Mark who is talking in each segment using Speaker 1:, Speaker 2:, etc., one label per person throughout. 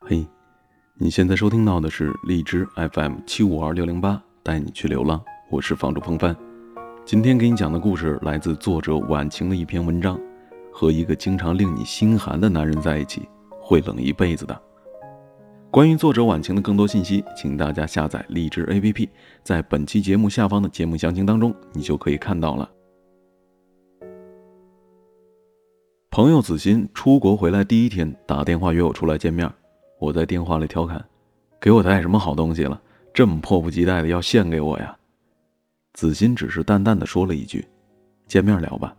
Speaker 1: 嘿，你现在收听到的是荔枝 FM 七五二六零八，带你去流浪。我是房主风帆。今天给你讲的故事来自作者晚晴的一篇文章。和一个经常令你心寒的男人在一起，会冷一辈子的。关于作者晚晴的更多信息，请大家下载荔枝 APP，在本期节目下方的节目详情当中，你就可以看到了。朋友子欣出国回来第一天打电话约我出来见面，我在电话里调侃：“给我带什么好东西了？这么迫不及待的要献给我呀？”子欣只是淡淡的说了一句：“见面聊吧。”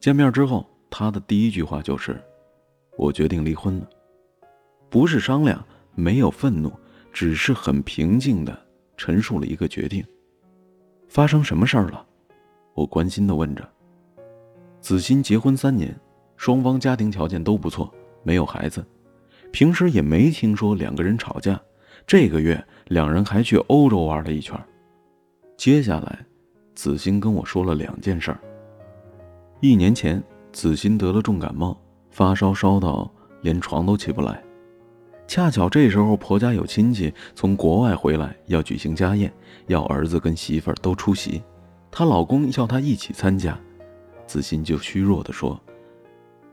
Speaker 1: 见面之后。他的第一句话就是：“我决定离婚了。”不是商量，没有愤怒，只是很平静的陈述了一个决定。发生什么事儿了？我关心的问着。子欣结婚三年，双方家庭条件都不错，没有孩子，平时也没听说两个人吵架。这个月，两人还去欧洲玩了一圈。接下来，子欣跟我说了两件事儿。一年前。子欣得了重感冒，发烧烧到连床都起不来。恰巧这时候婆家有亲戚从国外回来，要举行家宴，要儿子跟媳妇儿都出席。她老公要她一起参加，子欣就虚弱地说：“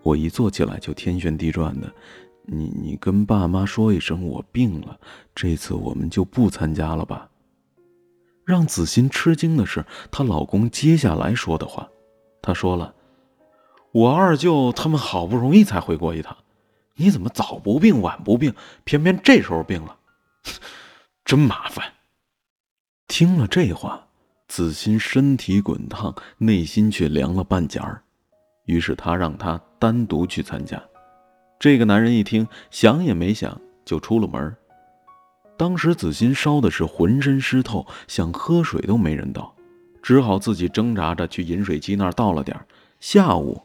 Speaker 1: 我一坐起来就天旋地转的，你你跟爸妈说一声我病了，这次我们就不参加了吧。”让子欣吃惊的是，她老公接下来说的话，他说了。我二舅他们好不容易才回国一趟，你怎么早不病晚不病，偏偏这时候病了，真麻烦。听了这话，子欣身体滚烫，内心却凉了半截儿。于是他让他单独去参加。这个男人一听，想也没想就出了门。当时子欣烧的是浑身湿透，想喝水都没人倒，只好自己挣扎着去饮水机那儿倒了点下午。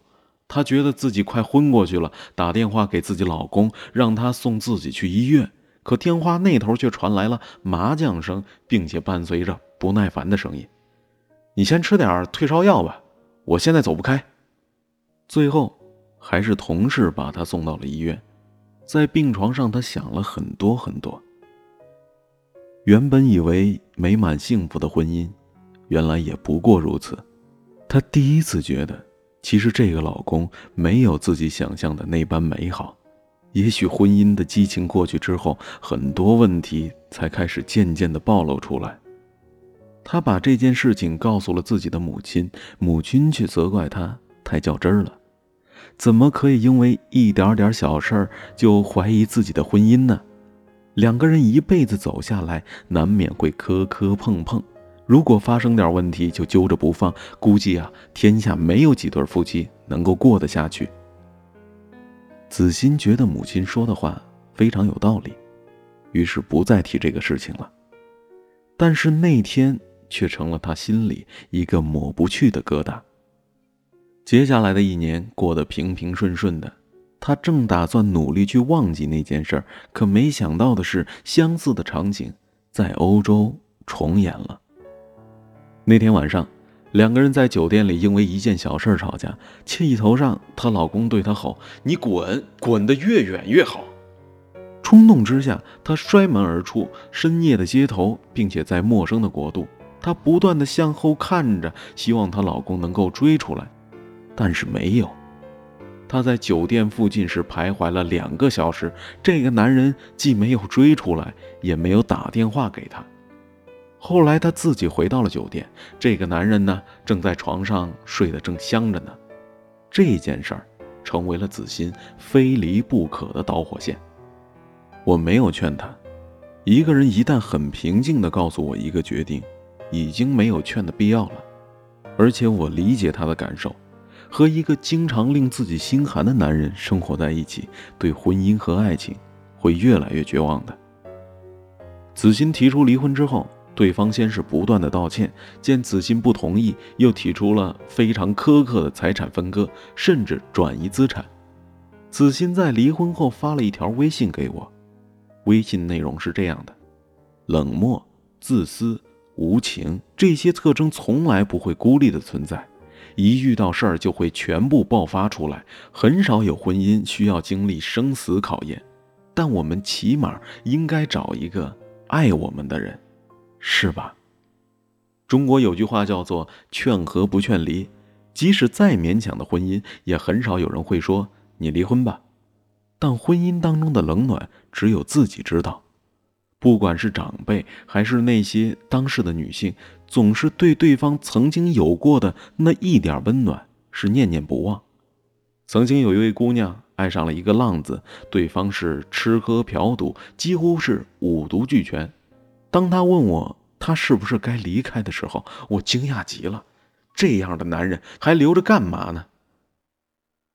Speaker 1: 她觉得自己快昏过去了，打电话给自己老公，让他送自己去医院。可电话那头却传来了麻将声，并且伴随着不耐烦的声音：“你先吃点退烧药吧，我现在走不开。”最后，还是同事把她送到了医院。在病床上，她想了很多很多。原本以为美满幸福的婚姻，原来也不过如此。她第一次觉得。其实这个老公没有自己想象的那般美好，也许婚姻的激情过去之后，很多问题才开始渐渐的暴露出来。他把这件事情告诉了自己的母亲，母亲却责怪他太较真儿了，怎么可以因为一点点小事儿就怀疑自己的婚姻呢？两个人一辈子走下来，难免会磕磕碰碰。如果发生点问题就揪着不放，估计啊，天下没有几对夫妻能够过得下去。子欣觉得母亲说的话非常有道理，于是不再提这个事情了。但是那天却成了他心里一个抹不去的疙瘩。接下来的一年过得平平顺顺的，他正打算努力去忘记那件事儿，可没想到的是，相似的场景在欧洲重演了。那天晚上，两个人在酒店里因为一件小事吵架，气头上，她老公对她吼：“你滚，滚得越远越好。”冲动之下，她摔门而出。深夜的街头，并且在陌生的国度，她不断的向后看着，希望她老公能够追出来，但是没有。她在酒店附近是徘徊了两个小时，这个男人既没有追出来，也没有打电话给她。后来，她自己回到了酒店。这个男人呢，正在床上睡得正香着呢。这件事儿成为了子欣非离不可的导火线。我没有劝她，一个人一旦很平静地告诉我一个决定，已经没有劝的必要了。而且我理解她的感受，和一个经常令自己心寒的男人生活在一起，对婚姻和爱情会越来越绝望的。子欣提出离婚之后。对方先是不断的道歉，见子欣不同意，又提出了非常苛刻的财产分割，甚至转移资产。子欣在离婚后发了一条微信给我，微信内容是这样的：冷漠、自私、无情，这些特征从来不会孤立的存在，一遇到事儿就会全部爆发出来，很少有婚姻需要经历生死考验。但我们起码应该找一个爱我们的人，是吧？中国有句话叫做“劝和不劝离”，即使再勉强的婚姻，也很少有人会说“你离婚吧”。但婚姻当中的冷暖，只有自己知道。不管是长辈，还是那些当事的女性，总是对对方曾经有过的那一点温暖是念念不忘。曾经有一位姑娘爱上了一个浪子，对方是吃喝嫖赌，几乎是五毒俱全。当她问我他是不是该离开的时候，我惊讶极了。这样的男人还留着干嘛呢？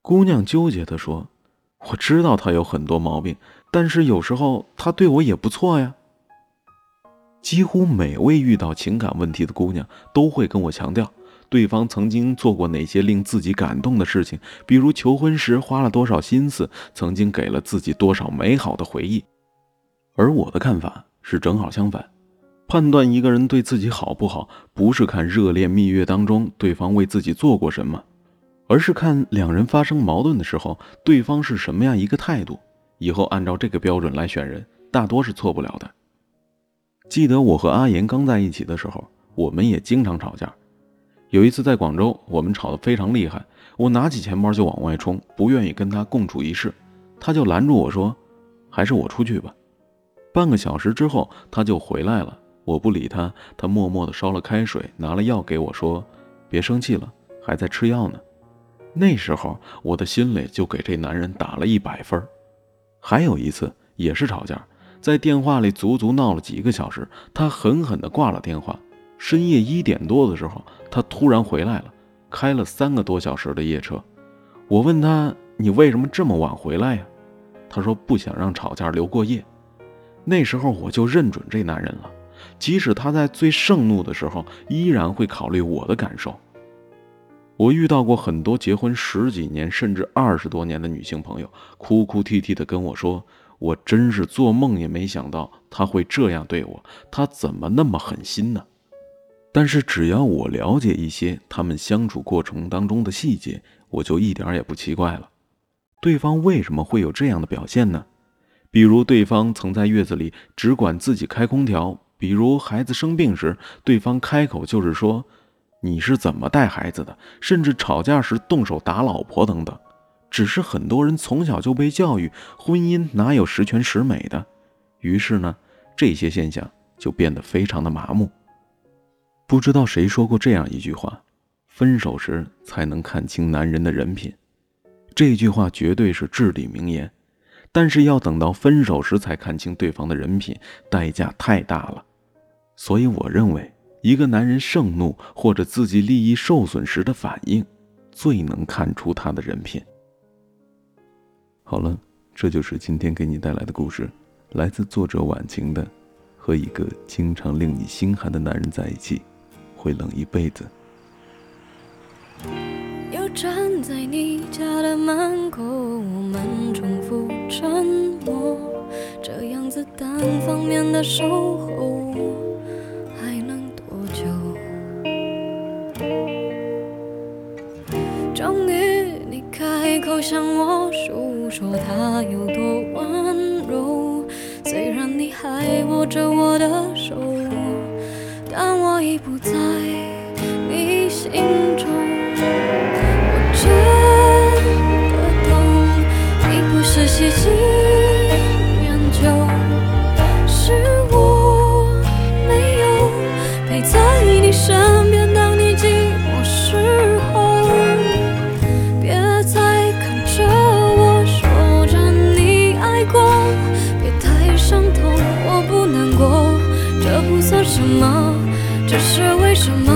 Speaker 1: 姑娘纠结地说。我知道他有很多毛病，但是有时候他对我也不错呀。几乎每位遇到情感问题的姑娘都会跟我强调，对方曾经做过哪些令自己感动的事情，比如求婚时花了多少心思，曾经给了自己多少美好的回忆。而我的看法是正好相反，判断一个人对自己好不好，不是看热恋蜜月当中对方为自己做过什么。而是看两人发生矛盾的时候，对方是什么样一个态度，以后按照这个标准来选人，大多是错不了的。记得我和阿言刚在一起的时候，我们也经常吵架。有一次在广州，我们吵得非常厉害，我拿起钱包就往外冲，不愿意跟他共处一室，他就拦住我说：“还是我出去吧。”半个小时之后，他就回来了。我不理他，他默默地烧了开水，拿了药给我，说：“别生气了，还在吃药呢。”那时候我的心里就给这男人打了一百分还有一次也是吵架，在电话里足足闹了几个小时，他狠狠地挂了电话。深夜一点多的时候，他突然回来了，开了三个多小时的夜车。我问他：“你为什么这么晚回来呀？”他说：“不想让吵架留过夜。”那时候我就认准这男人了，即使他在最盛怒的时候，依然会考虑我的感受。我遇到过很多结婚十几年甚至二十多年的女性朋友，哭哭啼啼地跟我说：“我真是做梦也没想到他会这样对我，他怎么那么狠心呢？”但是只要我了解一些他们相处过程当中的细节，我就一点也不奇怪了。对方为什么会有这样的表现呢？比如对方曾在月子里只管自己开空调，比如孩子生病时，对方开口就是说。你是怎么带孩子的？甚至吵架时动手打老婆等等，只是很多人从小就被教育，婚姻哪有十全十美的？于是呢，这些现象就变得非常的麻木。不知道谁说过这样一句话：“分手时才能看清男人的人品。”这句话绝对是至理名言，但是要等到分手时才看清对方的人品，代价太大了。所以我认为。一个男人盛怒或者自己利益受损时的反应，最能看出他的人品。好了，这就是今天给你带来的故事，来自作者晚晴的《和一个经常令你心寒的男人在一起，会冷一辈子》。
Speaker 2: 又站在你家的门口，我们重复沉默，这样子单方面的守候。终于，你开口向我诉说他有多温柔。虽然你还握着我的手，但我已不在你心中。我真的懂，你不是喜新厌旧，是我没有陪在你身么？这是为什么